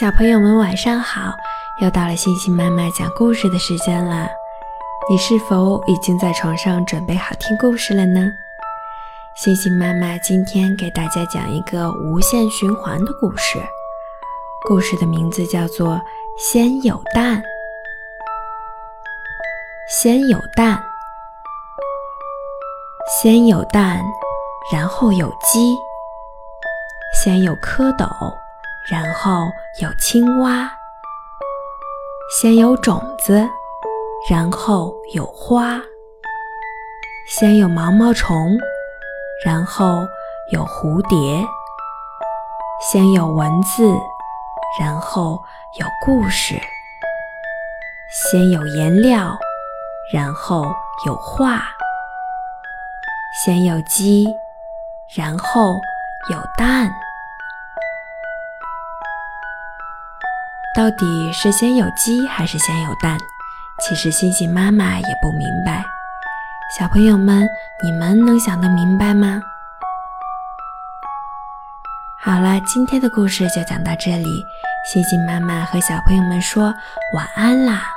小朋友们晚上好，又到了星星妈妈讲故事的时间了。你是否已经在床上准备好听故事了呢？星星妈妈今天给大家讲一个无限循环的故事，故事的名字叫做《先有蛋》。先有蛋，先有蛋，然后有鸡，先有蝌蚪。然后有青蛙，先有种子，然后有花；先有毛毛虫，然后有蝴蝶；先有文字，然后有故事；先有颜料，然后有画；先有鸡，然后有蛋。到底是先有鸡还是先有蛋？其实星星妈妈也不明白。小朋友们，你们能想得明白吗？好了，今天的故事就讲到这里。星星妈妈和小朋友们说晚安啦。